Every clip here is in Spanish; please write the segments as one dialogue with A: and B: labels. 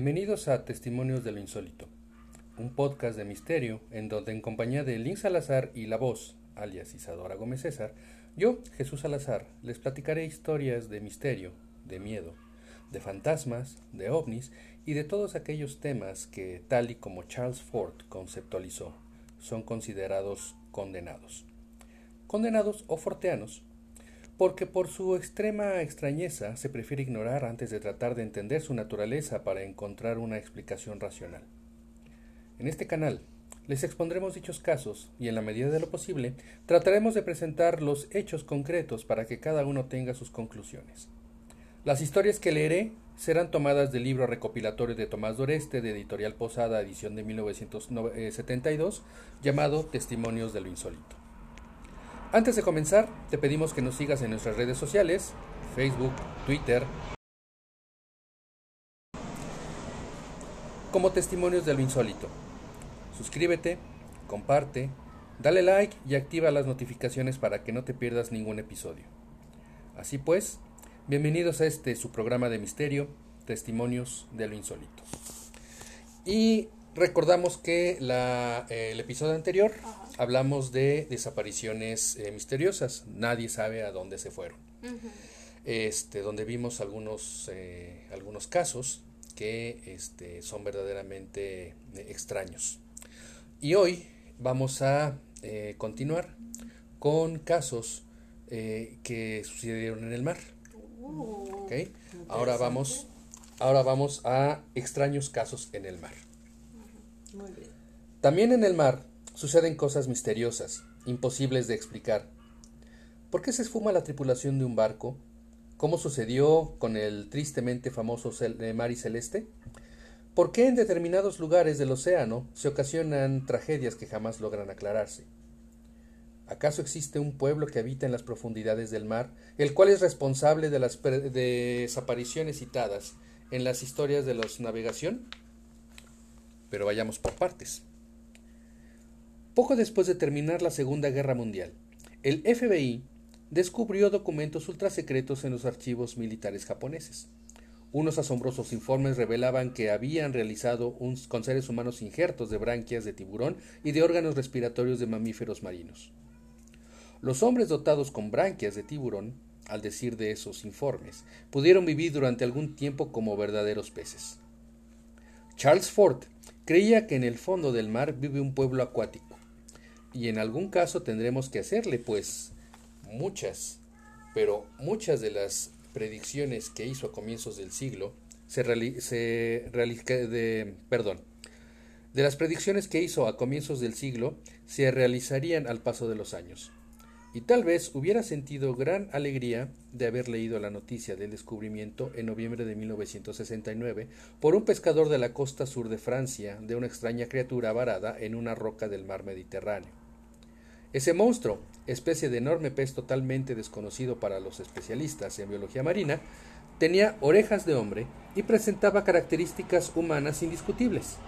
A: Bienvenidos a Testimonios de lo Insólito, un podcast de misterio en donde en compañía de Lynn Salazar y la voz, alias Isadora Gómez César, yo, Jesús Salazar, les platicaré historias de misterio, de miedo, de fantasmas, de ovnis y de todos aquellos temas que, tal y como Charles Ford conceptualizó, son considerados condenados. Condenados o forteanos, porque por su extrema extrañeza se prefiere ignorar antes de tratar de entender su naturaleza para encontrar una explicación racional. En este canal les expondremos dichos casos y en la medida de lo posible trataremos de presentar los hechos concretos para que cada uno tenga sus conclusiones. Las historias que leeré serán tomadas del libro recopilatorio de Tomás Doreste de Editorial Posada, edición de 1972, llamado Testimonios de lo Insólito. Antes de comenzar, te pedimos que nos sigas en nuestras redes sociales, Facebook, Twitter, como testimonios de lo insólito. Suscríbete, comparte, dale like y activa las notificaciones para que no te pierdas ningún episodio. Así pues, bienvenidos a este su programa de misterio, Testimonios de lo insólito. Y recordamos que la, eh, el episodio anterior hablamos de desapariciones eh, misteriosas. Nadie sabe a dónde se fueron. Este, donde vimos algunos, eh, algunos casos que este, son verdaderamente extraños. Y hoy vamos a continuar con casos que sucedieron en el mar.
B: Uh,
A: ¿Okay? Ahora vamos, ahora vamos a extraños casos en el mar. También en el mar suceden cosas misteriosas, imposibles de explicar. ¿Por qué se esfuma la tripulación de un barco? ¿Cómo sucedió con el tristemente famoso mar y celeste? ¿Por qué en determinados lugares del océano se ocasionan tragedias que jamás logran aclararse? ¿Acaso existe un pueblo que habita en las profundidades del mar, el cual es responsable de las desapariciones citadas en las historias de los navegación? Pero vayamos por partes. Poco después de terminar la Segunda Guerra Mundial, el FBI descubrió documentos ultrasecretos en los archivos militares japoneses. Unos asombrosos informes revelaban que habían realizado con seres humanos injertos de branquias de tiburón y de órganos respiratorios de mamíferos marinos. Los hombres dotados con branquias de tiburón, al decir de esos informes, pudieron vivir durante algún tiempo como verdaderos peces. Charles Ford creía que en el fondo del mar vive un pueblo acuático y en algún caso tendremos que hacerle, pues muchas, pero muchas de las predicciones que hizo a comienzos del siglo se, de, perdón, de las predicciones que hizo a comienzos del siglo se realizarían al paso de los años. Y tal vez hubiera sentido gran alegría de haber leído la noticia del descubrimiento en noviembre de 1969 por un pescador de la costa sur de Francia de una extraña criatura varada en una roca del mar Mediterráneo. Ese monstruo, especie de enorme pez totalmente desconocido para los especialistas en biología marina, tenía orejas de hombre y presentaba características humanas indiscutibles.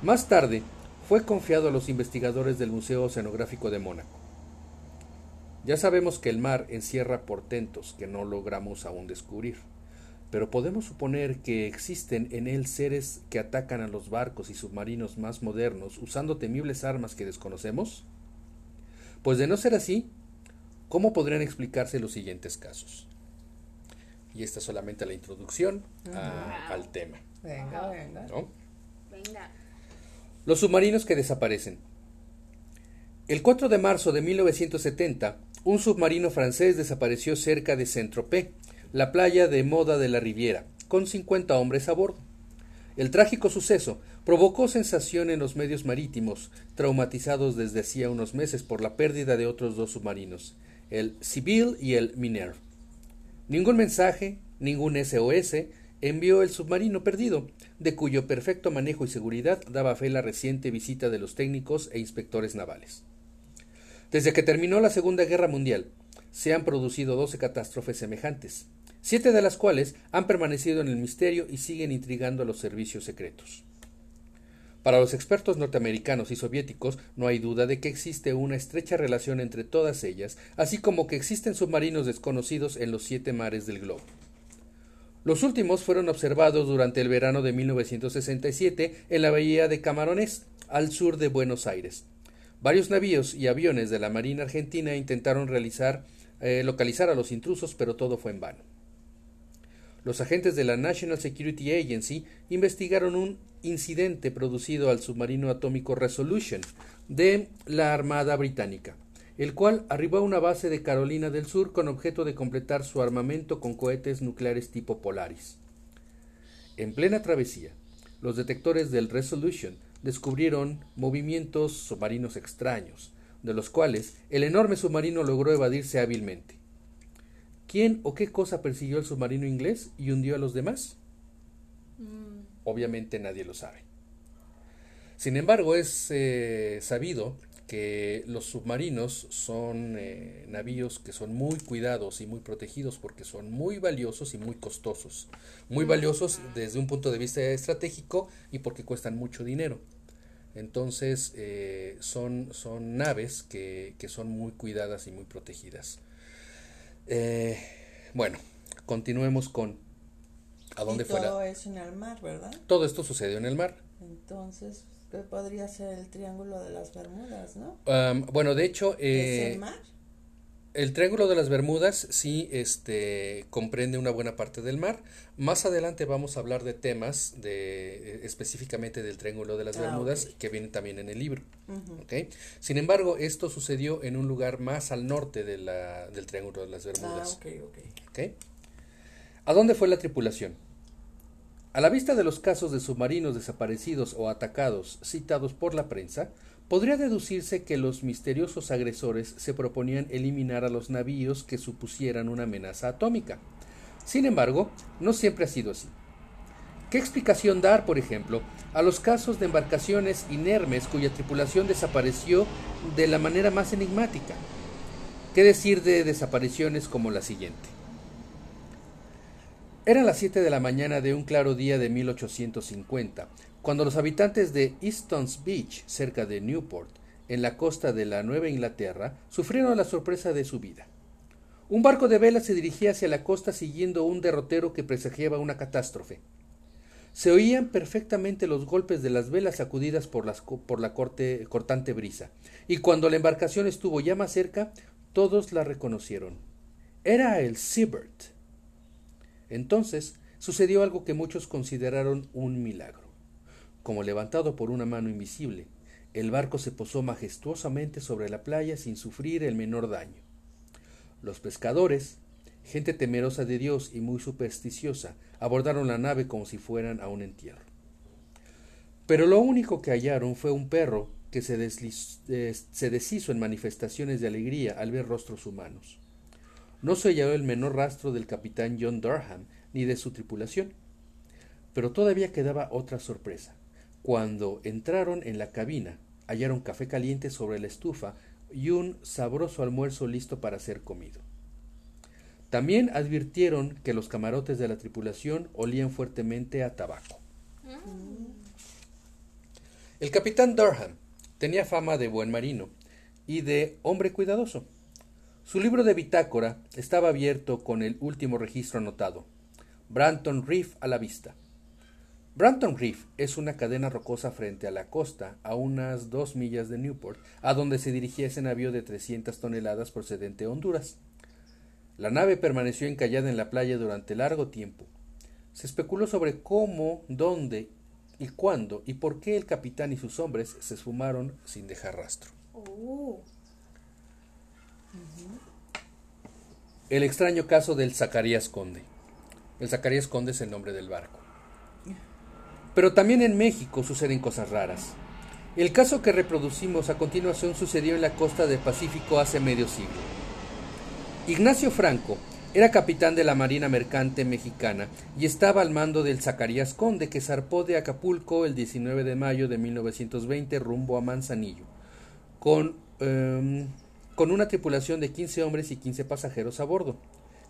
A: Más tarde, fue confiado a los investigadores del Museo Oceanográfico de Mónaco. Ya sabemos que el mar encierra portentos que no logramos aún descubrir, pero podemos suponer que existen en él seres que atacan a los barcos y submarinos más modernos usando temibles armas que desconocemos? Pues de no ser así, ¿cómo podrían explicarse los siguientes casos? Y esta es solamente la introducción al tema.
B: Venga, venga.
C: Venga.
A: Los submarinos que desaparecen. El 4 de marzo de 1970, un submarino francés desapareció cerca de Saint-Tropez, la playa de moda de la Riviera, con 50 hombres a bordo. El trágico suceso provocó sensación en los medios marítimos, traumatizados desde hacía unos meses por la pérdida de otros dos submarinos, el Sibyl y el Miner. Ningún mensaje, ningún SOS envió el submarino perdido, de cuyo perfecto manejo y seguridad daba fe la reciente visita de los técnicos e inspectores navales. Desde que terminó la Segunda Guerra Mundial, se han producido doce catástrofes semejantes, siete de las cuales han permanecido en el misterio y siguen intrigando a los servicios secretos. Para los expertos norteamericanos y soviéticos no hay duda de que existe una estrecha relación entre todas ellas, así como que existen submarinos desconocidos en los siete mares del globo. Los últimos fueron observados durante el verano de 1967 en la bahía de Camarones, al sur de Buenos Aires. Varios navíos y aviones de la Marina Argentina intentaron realizar, eh, localizar a los intrusos, pero todo fue en vano. Los agentes de la National Security Agency investigaron un incidente producido al submarino atómico Resolution de la Armada Británica, el cual arribó a una base de Carolina del Sur con objeto de completar su armamento con cohetes nucleares tipo Polaris. En plena travesía, los detectores del Resolution descubrieron movimientos submarinos extraños, de los cuales el enorme submarino logró evadirse hábilmente. ¿Quién o qué cosa persiguió el submarino inglés y hundió a los demás?
B: Mm.
A: Obviamente nadie lo sabe. Sin embargo, es eh, sabido que los submarinos son eh, navíos que son muy cuidados y muy protegidos porque son muy valiosos y muy costosos. Muy valiosos desde un punto de vista estratégico y porque cuestan mucho dinero. Entonces eh, son, son naves que, que son muy cuidadas y muy protegidas. Eh, bueno, continuemos con a dónde
B: y
A: fue
B: todo
A: la...
B: eso en el mar, ¿verdad?
A: Todo esto sucedió en el mar.
B: Entonces, ¿qué podría ser el Triángulo de las Bermudas, no?
A: Bueno, de hecho,
B: ¿Es
A: eh,
B: el mar?
A: el Triángulo de las Bermudas sí este, comprende una buena parte del mar. Más adelante vamos a hablar de temas de, eh, específicamente del Triángulo de las
B: Ah,
A: Bermudas que vienen también en el libro. Sin embargo, esto sucedió en un lugar más al norte de la, del Triángulo de las
B: Ah,
A: Bermudas.
B: ¿ok?
A: ¿A dónde fue la tripulación? A la vista de los casos de submarinos desaparecidos o atacados citados por la prensa, podría deducirse que los misteriosos agresores se proponían eliminar a los navíos que supusieran una amenaza atómica. Sin embargo, no siempre ha sido así. ¿Qué explicación dar, por ejemplo, a los casos de embarcaciones inermes cuya tripulación desapareció de la manera más enigmática? ¿Qué decir de desapariciones como la siguiente? Eran las 7 de la mañana de un claro día de 1850, cuando los habitantes de Easton's Beach, cerca de Newport, en la costa de la Nueva Inglaterra, sufrieron la sorpresa de su vida. Un barco de vela se dirigía hacia la costa siguiendo un derrotero que presagiaba una catástrofe. Se oían perfectamente los golpes de las velas sacudidas por, por la corte- cortante brisa, y cuando la embarcación estuvo ya más cerca, todos la reconocieron. Era el Seabird. Entonces sucedió algo que muchos consideraron un milagro. Como levantado por una mano invisible, el barco se posó majestuosamente sobre la playa sin sufrir el menor daño. Los pescadores, gente temerosa de Dios y muy supersticiosa, abordaron la nave como si fueran a un entierro. Pero lo único que hallaron fue un perro que se, eh, deshizo en manifestaciones de alegría al ver rostros humanos. No se halló el menor rastro del capitán John Durham ni de su tripulación. Pero todavía quedaba otra sorpresa. Cuando entraron en la cabina, hallaron café caliente sobre la estufa y un sabroso almuerzo listo para ser comido. También advirtieron que los camarotes de la tripulación olían fuertemente a tabaco. El capitán Durham tenía fama de buen marino y de hombre cuidadoso. Su libro de bitácora estaba abierto con el último registro anotado. Branton Reef a la vista. Branton Reef es una cadena rocosa frente a la costa, a unas dos millas de Newport, a donde se dirigía ese navío de 300 toneladas procedente de Honduras. La nave permaneció encallada en la playa durante largo tiempo. Se especuló sobre cómo, dónde y cuándo y por qué el capitán y sus hombres se esfumaron sin dejar rastro.
B: Oh,
A: El extraño caso del Zacarías Conde. El Zacarías Conde es el nombre del barco. Pero también en México suceden cosas raras. El caso que reproducimos a continuación sucedió en la costa del Pacífico hace medio siglo. Ignacio Franco era capitán de la Marina Mercante Mexicana y estaba al mando del Zacarías Conde que zarpó de Acapulco el 19 de mayo de 1920 rumbo a Manzanillo, con, em, con una tripulación de 15 hombres y 15 pasajeros a bordo.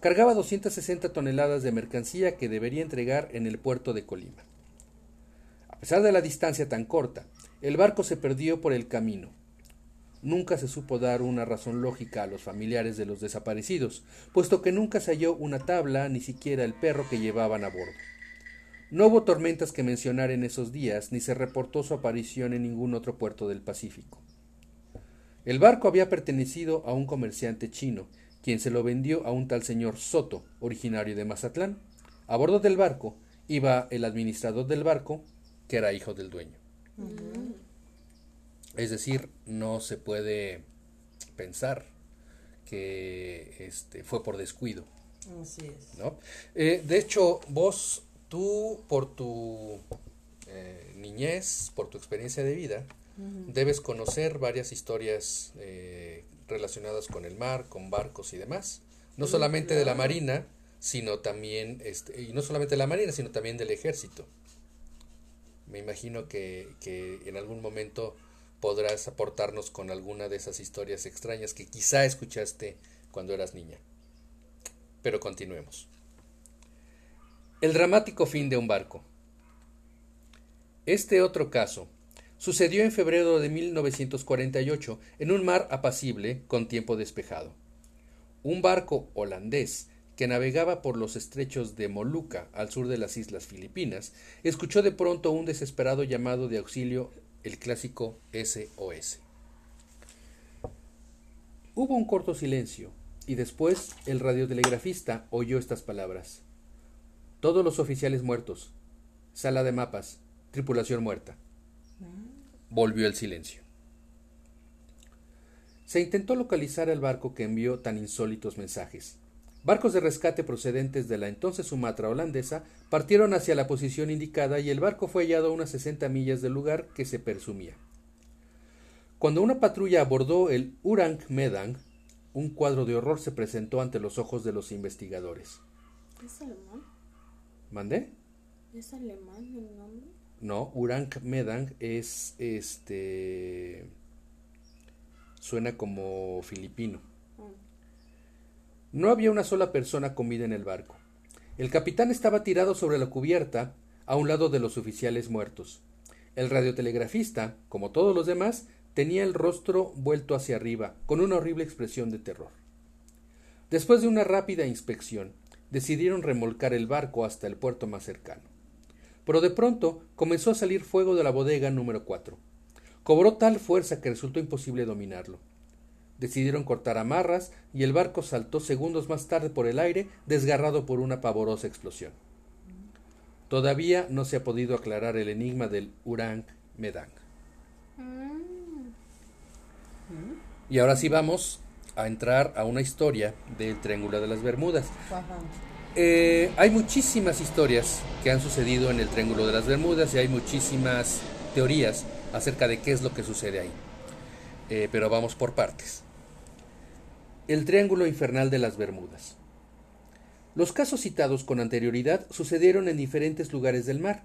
A: Cargaba 260 toneladas de mercancía que debería entregar en el puerto de Colima. A pesar de la distancia tan corta, el barco se perdió por el camino. nunca se supo dar una razón lógica a los familiares de los desaparecidos, puesto que nunca se halló una tabla ni siquiera el perro que llevaban a bordo. No hubo tormentas que mencionar en esos días, ni se reportó su aparición en ningún otro puerto del Pacífico. El barco había pertenecido a un comerciante chino, quien se lo vendió a un tal señor Soto, originario de Mazatlán. A bordo del barco iba el administrador del barco, que era hijo del dueño. Es decir, no se puede pensar que este, fue por descuido.
B: Así es.
A: ¿no? Eh, de hecho, vos, tú, por tu eh, niñez, por tu experiencia de vida, debes conocer varias historias eh, relacionadas con el mar, con barcos y demás. No
B: Sí,
A: solamente de la marina, sino también, este, y no solamente de la marina, sino también del ejército. Me imagino que, que en algún momento podrás aportarnos con alguna de esas historias extrañas que quizá escuchaste cuando eras niña. Pero continuemos. El dramático fin de un barco. Este otro caso sucedió en febrero de 1948 en un mar apacible con tiempo despejado. Un barco holandés que navegaba por los estrechos de Molucca al sur de las islas Filipinas escuchó de pronto un desesperado llamado de auxilio, el clásico SOS. Hubo un corto silencio y después el radiotelegrafista oyó estas palabras. Todos los oficiales muertos. Sala de mapas. Tripulación muerta. Volvió el silencio. Se intentó localizar el barco que envió tan insólitos mensajes. Barcos de rescate procedentes de la entonces Sumatra holandesa partieron hacia la posición indicada y el barco fue hallado a unas 60 millas del lugar que se presumía. Cuando una patrulla abordó el Urang Medang, un cuadro de horror se presentó ante los ojos de los investigadores.
C: ¿Es alemán?
A: ¿Mandé?
C: ¿Es alemán el nombre?
A: No, Urang Medang es este. Suena como filipino. No había una sola persona con vida en el barco. El capitán estaba tirado sobre la cubierta, a un lado de los oficiales muertos. El radiotelegrafista, como todos los demás, tenía el rostro vuelto hacia arriba, con una horrible expresión de terror. Después de una rápida inspección, decidieron remolcar el barco hasta el puerto más cercano. Pero de pronto comenzó a salir fuego de la bodega número 4. Cobró tal fuerza que resultó imposible dominarlo. Decidieron cortar amarras y el barco saltó segundos más tarde por el aire, desgarrado por una pavorosa explosión. Todavía no se ha podido aclarar el enigma del Urang Medang.
C: Mm.
A: Y ahora sí vamos a entrar a una historia del Triángulo de las Bermudas. Eh, hay muchísimas historias que han sucedido en el Triángulo de las Bermudas y hay muchísimas teorías acerca de qué es lo que sucede ahí. Eh, pero vamos por partes. El Triángulo Infernal de las Bermudas. Los casos citados con anterioridad sucedieron en diferentes lugares del mar.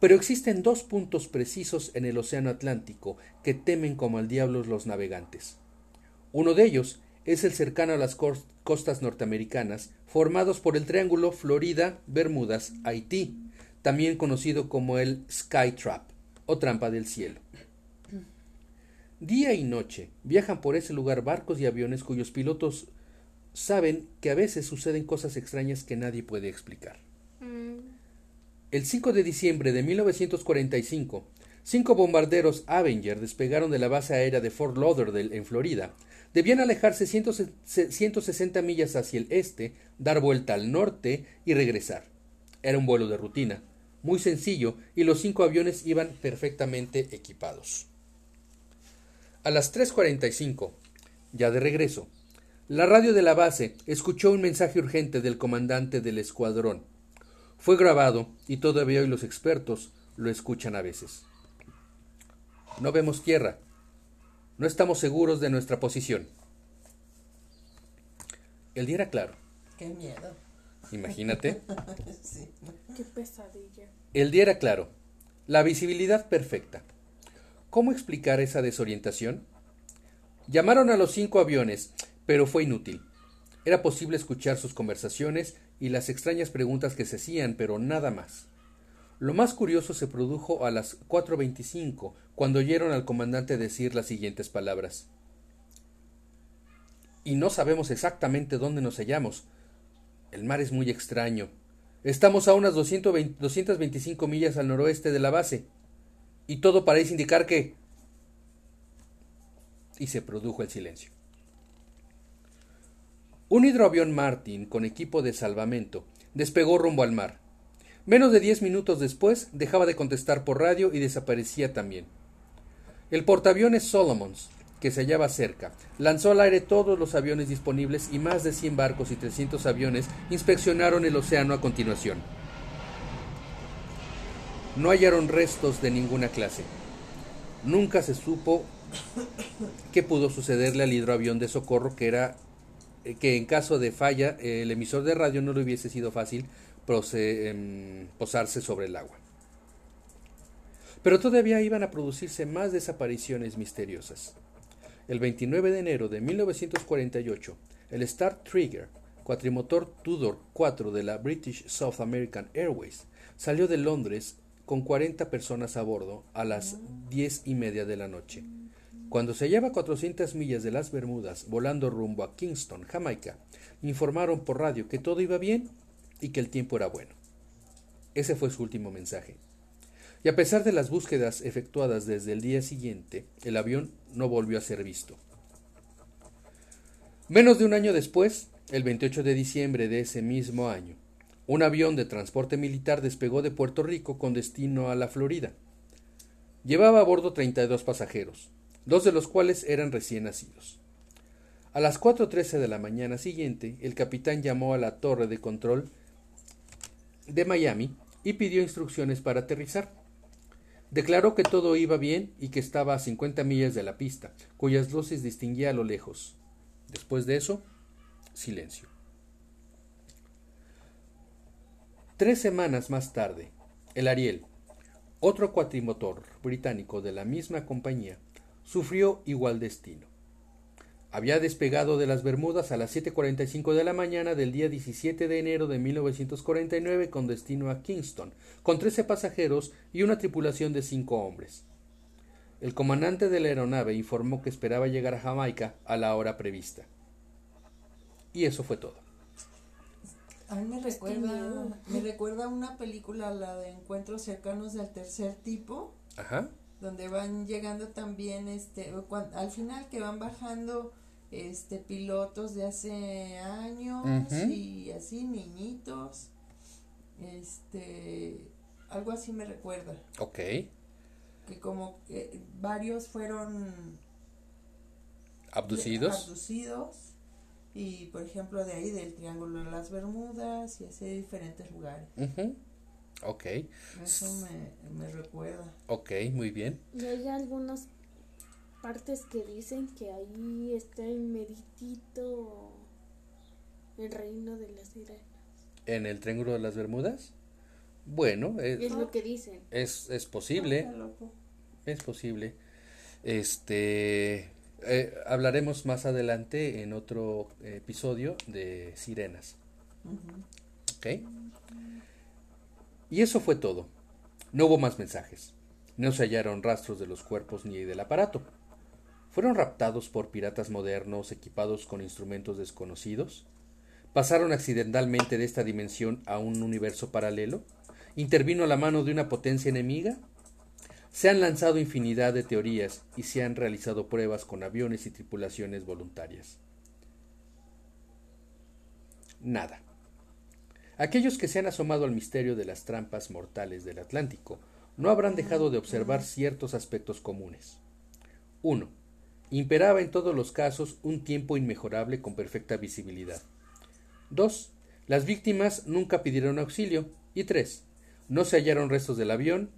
A: Pero existen dos puntos precisos en el Océano Atlántico que temen como al diablo los navegantes. Uno de ellos es el cercano a las cos- costas norteamericanas, formados por el Triángulo Florida, Bermudas, Haití, también conocido como el Sky Trap o trampa del cielo. Día y noche viajan por ese lugar barcos y aviones cuyos pilotos saben que a veces suceden cosas extrañas que nadie puede explicar.
C: Mm.
A: El 5 de diciembre de 1945, cinco bombarderos Avenger despegaron de la base aérea de Fort Lauderdale en Florida. Debían alejarse 100 160 millas hacia el este, dar vuelta al norte y regresar. Era un vuelo de rutina, muy sencillo, y los cinco aviones iban perfectamente equipados. A las 3.45, ya de regreso, la radio de la base escuchó un mensaje urgente del comandante del escuadrón. Fue grabado y todavía hoy los expertos lo escuchan a veces. No vemos tierra. No estamos seguros de nuestra posición. El día era claro.
B: Qué miedo.
A: Imagínate.
B: sí.
C: Qué pesadilla.
A: El día era claro. La visibilidad perfecta. ¿Cómo explicar esa desorientación? Llamaron a los cinco aviones, pero fue inútil. Era posible escuchar sus conversaciones y las extrañas preguntas que se hacían, pero nada más. Lo más curioso se produjo a las 4.25, cuando oyeron al comandante decir las siguientes palabras. Y no sabemos exactamente dónde nos hallamos. El mar es muy extraño. Estamos a unas 220 225 millas al noroeste de la base. Y todo parece indicar que... Y se produjo el silencio. Un hidroavión Martin con equipo de salvamento despegó rumbo al mar. Menos de diez minutos después dejaba de contestar por radio y desaparecía también. El portaaviones Solomons, que se hallaba cerca, lanzó al aire todos los aviones disponibles y más de 100 barcos y 300 aviones inspeccionaron el océano a continuación. No hallaron restos de ninguna clase. Nunca se supo qué pudo sucederle al hidroavión de socorro que era eh, que en caso de falla el emisor de radio no le hubiese sido fácil posarse sobre el agua. Pero todavía iban a producirse más desapariciones misteriosas. El 29 de enero de 1948, el Star Trigger, cuatrimotor Tudor 4 de la British South American Airways, salió de Londres con 40 personas a bordo a las diez y media de la noche. Cuando se hallaba a 400 millas de las Bermudas, volando rumbo a Kingston, Jamaica, informaron por radio que todo iba bien y que el tiempo era bueno. Ese fue su último mensaje. Y a pesar de las búsquedas efectuadas desde el día siguiente, el avión no volvió a ser visto. Menos de un año después, el 28 de diciembre de ese mismo año, un avión de transporte militar despegó de Puerto Rico con destino a la Florida. Llevaba a bordo 32 pasajeros, dos de los cuales eran recién nacidos. A las 4.13 de la mañana siguiente, el capitán llamó a la torre de control de Miami y pidió instrucciones para aterrizar. Declaró que todo iba bien y que estaba a 50 millas de la pista, cuyas luces distinguía a lo lejos. Después de eso, silencio. Tres semanas más tarde, el Ariel, otro cuatrimotor británico de la misma compañía, sufrió igual destino. Había despegado de las Bermudas a las 7.45 de la mañana del día 17 de enero de 1949 con destino a Kingston, con 13 pasajeros y una tripulación de cinco hombres. El comandante de la aeronave informó que esperaba llegar a Jamaica a la hora prevista. Y eso fue todo.
B: A mí me recuerda, me recuerda una película, la de Encuentros cercanos del tercer tipo.
A: Ajá.
B: Donde van llegando también, este, al final que van bajando, este, pilotos de hace años y así, niñitos. Este, algo así me recuerda.
A: Ok.
B: Que como varios fueron
A: abducidos.
B: abducidos y por ejemplo de ahí del Triángulo de las Bermudas y así de diferentes lugares.
A: Ok.
B: Eso me, me recuerda.
A: Ok, muy bien.
C: Y hay algunas partes que dicen que ahí está el meritito el reino de las sirenas.
A: ¿En el Triángulo de las Bermudas? Bueno,
C: es, es lo que dicen.
A: Es, es posible. Es posible. Este, eh, hablaremos más adelante en otro episodio de Sirenas. ¿Ok? Y eso fue todo. No hubo más mensajes. No se hallaron rastros de los cuerpos ni del aparato. ¿Fueron raptados por piratas modernos equipados con instrumentos desconocidos? ¿Pasaron accidentalmente de esta dimensión a un universo paralelo? ¿Intervino la mano de una potencia enemiga? Se han lanzado infinidad de teorías y se han realizado pruebas con aviones y tripulaciones voluntarias. Nada. Aquellos que se han asomado al misterio de las trampas mortales del Atlántico no habrán dejado de observar ciertos aspectos comunes. 1. Imperaba en todos los casos un tiempo inmejorable con perfecta visibilidad. 2. Las víctimas nunca pidieron auxilio. Y 3. No se hallaron restos del avión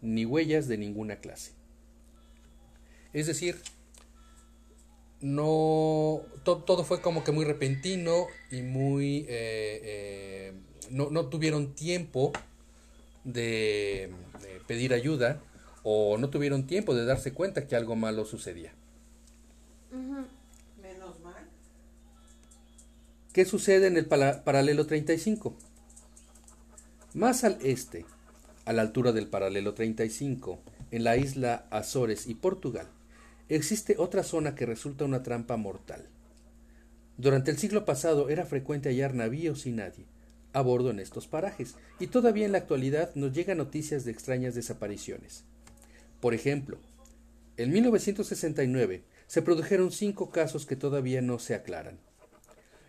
A: ni huellas de ninguna clase. Es decir, no todo fue como que muy repentino y muy eh, eh, no, no, tuvieron tiempo de, pedir ayuda o no tuvieron tiempo de darse cuenta que algo malo sucedía.
B: Menos mal.
A: ¿Qué sucede en el paralelo 35? Más al este, a la altura del paralelo 35, en la isla Azores y Portugal, existe otra zona que resulta una trampa mortal. Durante el siglo pasado era frecuente hallar navíos y nadie a bordo en estos parajes, y todavía en la actualidad nos llegan noticias de extrañas desapariciones. Por ejemplo, en 1969 se produjeron cinco casos que todavía no se aclaran.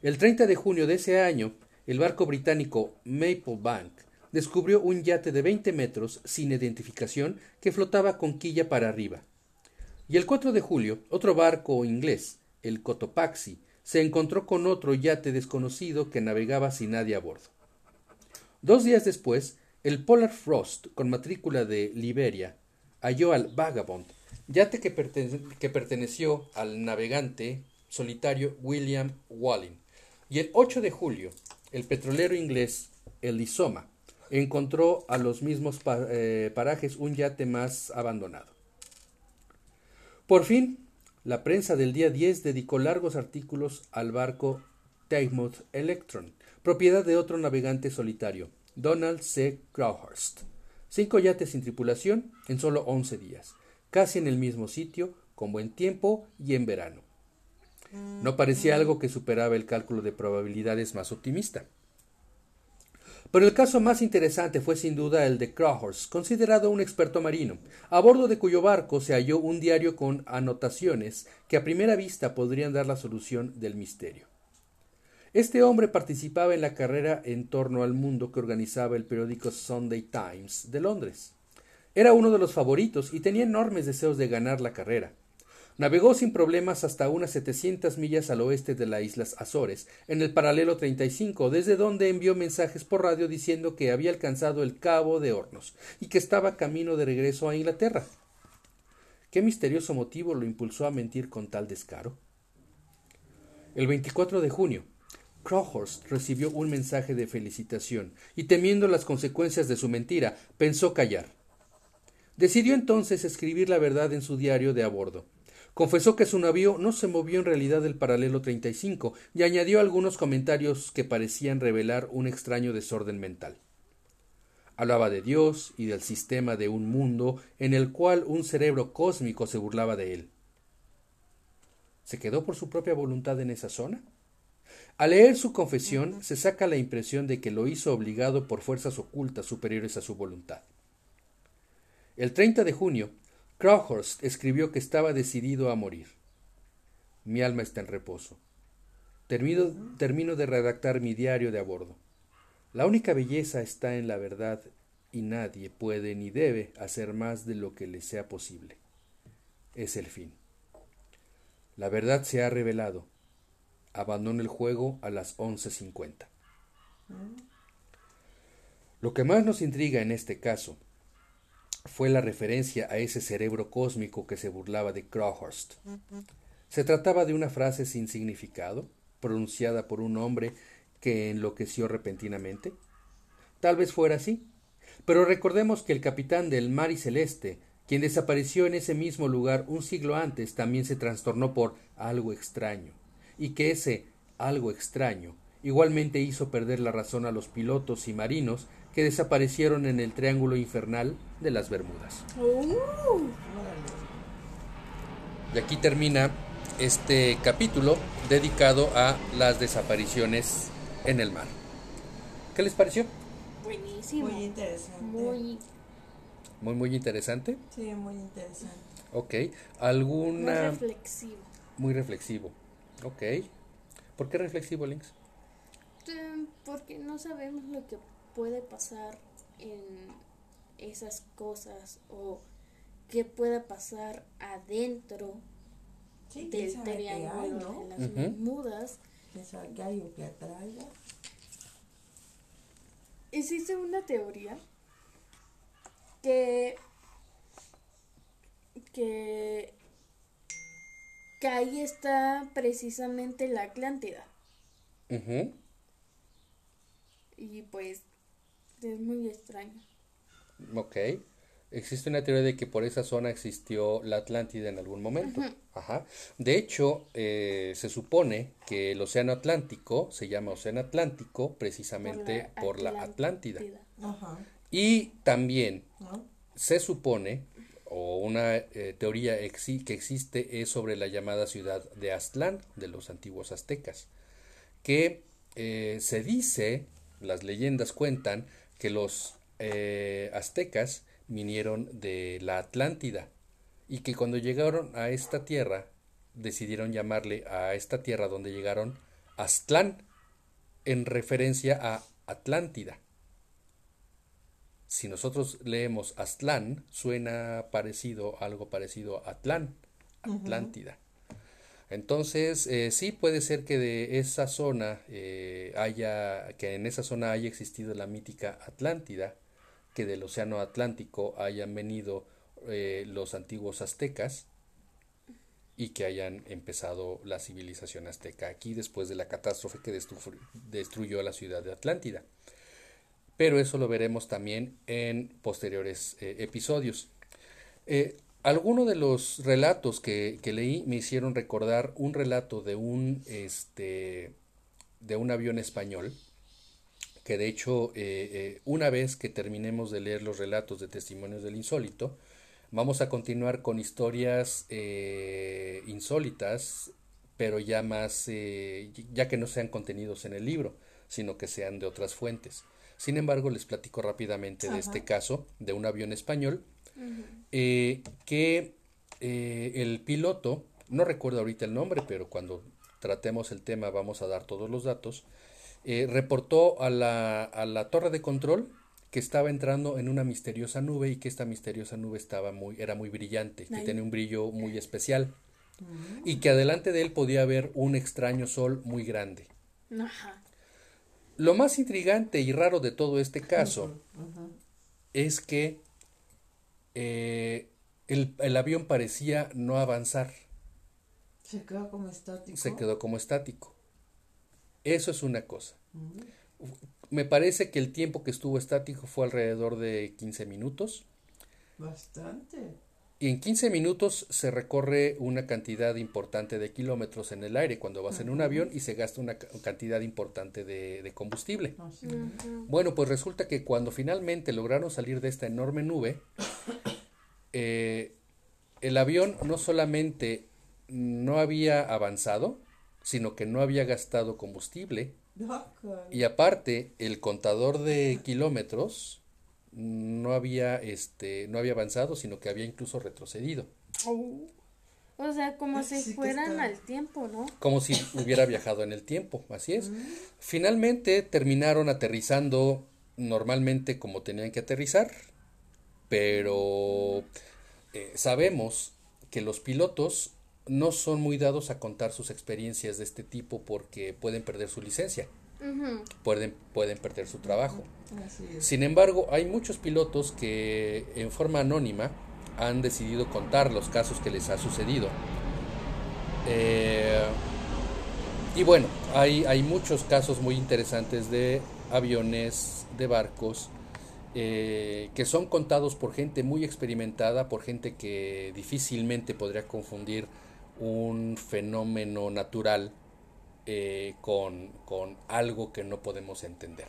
A: El 30 de junio de ese año, el barco británico Maple Bank descubrió un yate de 20 metros sin identificación que flotaba con quilla para arriba. Y el 4 de julio, otro barco inglés, el Cotopaxi, se encontró con otro yate desconocido que navegaba sin nadie a bordo. Dos días después, el Polar Frost, con matrícula de Liberia, halló al Vagabond, yate que, perteneció al navegante solitario William Walling. Y el 8 de julio, el petrolero inglés Elisoma encontró a los mismos eh, parajes un yate más abandonado. Por fin, la prensa del día 10 dedicó largos artículos al barco Teichmouth Electron, propiedad de otro navegante solitario, Donald C. Crowhurst. Cinco yates sin tripulación en solo once días, casi en el mismo sitio, con buen tiempo y en verano. No parecía algo que superaba el cálculo de probabilidades más optimista. Pero el caso más interesante fue sin duda el de Crowhurst, considerado un experto marino, a bordo de cuyo barco se halló un diario con anotaciones que a primera vista podrían dar la solución del misterio. Este hombre participaba en la carrera en torno al mundo que organizaba el periódico Sunday Times de Londres. Era uno de los favoritos y tenía enormes deseos de ganar la carrera. Navegó sin problemas hasta unas 700 millas al oeste de las Islas Azores, en el paralelo 35, desde donde envió mensajes por radio diciendo que había alcanzado el Cabo de Hornos y que estaba camino de regreso a Inglaterra. ¿Qué misterioso motivo lo impulsó a mentir con tal descaro? El 24 de junio, Crowhurst recibió un mensaje de felicitación y temiendo las consecuencias de su mentira, pensó callar. Decidió entonces escribir la verdad en su diario de a bordo. Confesó que su navío no se movió en realidad del paralelo 35 y añadió algunos comentarios que parecían revelar un extraño desorden mental. Hablaba de Dios y del sistema de un mundo en el cual un cerebro cósmico se burlaba de él. ¿Se quedó por su propia voluntad en esa zona? Al leer su confesión se saca la impresión de que lo hizo obligado por fuerzas ocultas superiores a su voluntad. El 30 de junio, Crowhurst escribió que estaba decidido a morir. Mi alma está en reposo. Termino, termino de redactar mi diario de a bordo. La única belleza está en la verdad y nadie puede ni debe hacer más de lo que le sea posible. Es el fin. La verdad se ha revelado. Abandono el juego a las once cincuenta. Lo que más nos intriga en este caso fue la referencia a ese cerebro cósmico que se burlaba de Crowhurst. Se trataba de una frase sin significado, pronunciada por un hombre que enloqueció repentinamente. Tal vez fuera así, pero recordemos que el capitán del Mar y Celeste, quien desapareció en ese mismo lugar un siglo antes, también se trastornó por algo extraño, y que ese algo extraño igualmente hizo perder la razón a los pilotos y marinos que desaparecieron en el Triángulo Infernal de las Bermudas. Uh. Y aquí termina este capítulo dedicado a las desapariciones en el mar. ¿Qué les pareció?
C: Buenísimo.
B: Muy interesante.
C: Muy,
A: Muy, muy interesante.
B: Sí, muy interesante.
A: Ok.
C: muy
A: ¿Alguna...?
C: reflexivo.
A: Muy reflexivo. Ok. ¿Por qué reflexivo, Links?
C: Eh, Porque no sabemos lo que puede pasar en esas cosas o qué pueda pasar adentro
B: Sí,
C: del
B: qué hay,
C: triángulo
B: ¿no?
C: de las
B: sabe qué hay o qué atraiga.
C: Existe una teoría que que que ahí está precisamente la Atlántida y pues es muy extraño.
A: Ok. Existe una teoría de que por esa zona existió la Atlántida en algún momento. Ajá. De hecho, eh, se supone que el Océano Atlántico se llama Océano Atlántico precisamente por la, Atlántida.
B: Ajá.
A: Y también se supone, o una eh, teoría que existe es sobre la llamada ciudad de Aztlán, de los antiguos aztecas, que eh, se dice, las leyendas cuentan, que los eh, aztecas vinieron de la Atlántida y que cuando llegaron a esta tierra decidieron llamarle a esta tierra donde llegaron Aztlán en referencia a Atlántida. Si nosotros leemos Aztlán, suena parecido, algo parecido a Atlán, Atlántida. Entonces, eh, sí puede ser que de esa zona eh, haya, que en esa zona haya existido la mítica Atlántida, que del Océano Atlántico hayan venido eh, los antiguos aztecas y que hayan empezado la civilización azteca aquí después de la catástrofe que destruyó la ciudad de Atlántida. Pero eso lo veremos también en posteriores episodios. Eh, algunos de los relatos que, leí me hicieron recordar un relato de un, este, de un avión español que de hecho eh, una vez que terminemos de leer los relatos de testimonios del insólito, vamos a continuar con historias eh, insólitas, pero ya más, eh, ya que no sean contenidos en el libro, sino que sean de otras fuentes. Sin embargo, les platico rápidamente de este caso de un avión español que el piloto, no recuerdo ahorita el nombre, pero cuando tratemos el tema vamos a dar todos los datos, eh, reportó a la, a la torre de control que estaba entrando en una misteriosa nube y que esta misteriosa nube estaba muy, era muy brillante, que tenía un brillo muy especial. Mm. y que adelante de él podía haber un extraño sol muy grande. Lo más intrigante y raro de todo este caso es que eh, el, el, avión parecía no avanzar.
B: Se quedó como estático.
A: Se quedó como estático. Eso es una cosa. Me parece que el tiempo que estuvo estático fue alrededor de 15 minutos.
B: Bastante.
A: Y en 15 minutos se recorre una cantidad importante de kilómetros en el aire cuando vas en un avión y se gasta una cantidad importante de, combustible. Bueno, pues resulta que cuando finalmente lograron salir de esta enorme nube, eh, el avión no solamente no había avanzado, sino que no había gastado combustible. Y aparte, el contador de kilómetros no había, este, no había avanzado, sino que había incluso retrocedido.
C: O sea, como si fueran al tiempo, ¿no?
A: Como si hubiera viajado en el tiempo, así es. Mm. Finalmente terminaron aterrizando normalmente como tenían que aterrizar, pero eh, sabemos que los pilotos no son muy dados a contar sus experiencias de este tipo porque pueden perder su licencia. pueden, pueden perder su trabajo. Sin embargo, hay muchos pilotos que en forma anónima han decidido contar los casos que les ha sucedido. Eh, y bueno, hay, hay muchos casos muy interesantes de aviones, de barcos, eh, que son contados por gente muy experimentada, por gente que difícilmente podría confundir un fenómeno natural eh, con, algo que no podemos entender.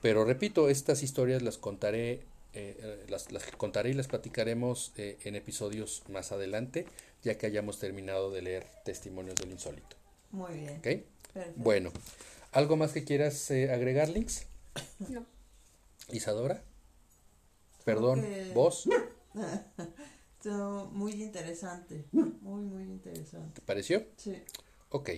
A: Pero repito, estas historias las contaré, eh, eh, las, las, contaré y las platicaremos en episodios más adelante, ya que hayamos terminado de leer Testimonios del Insólito.
B: Muy bien.
A: Bueno, ¿algo más que quieras agregar, Links?
C: No.
A: Isadora? Perdón, ¿vos?
B: muy interesante, muy, muy interesante.
A: ¿Te pareció?
B: Sí.
A: Ok,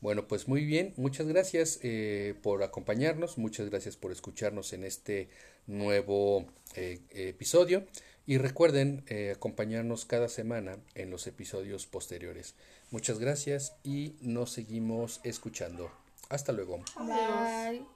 A: bueno, pues muy bien, muchas gracias eh, por acompañarnos, muchas gracias por escucharnos en este nuevo eh, episodio y recuerden eh, acompañarnos cada semana en los episodios posteriores. Muchas gracias y nos seguimos escuchando. Hasta luego.
C: Bye.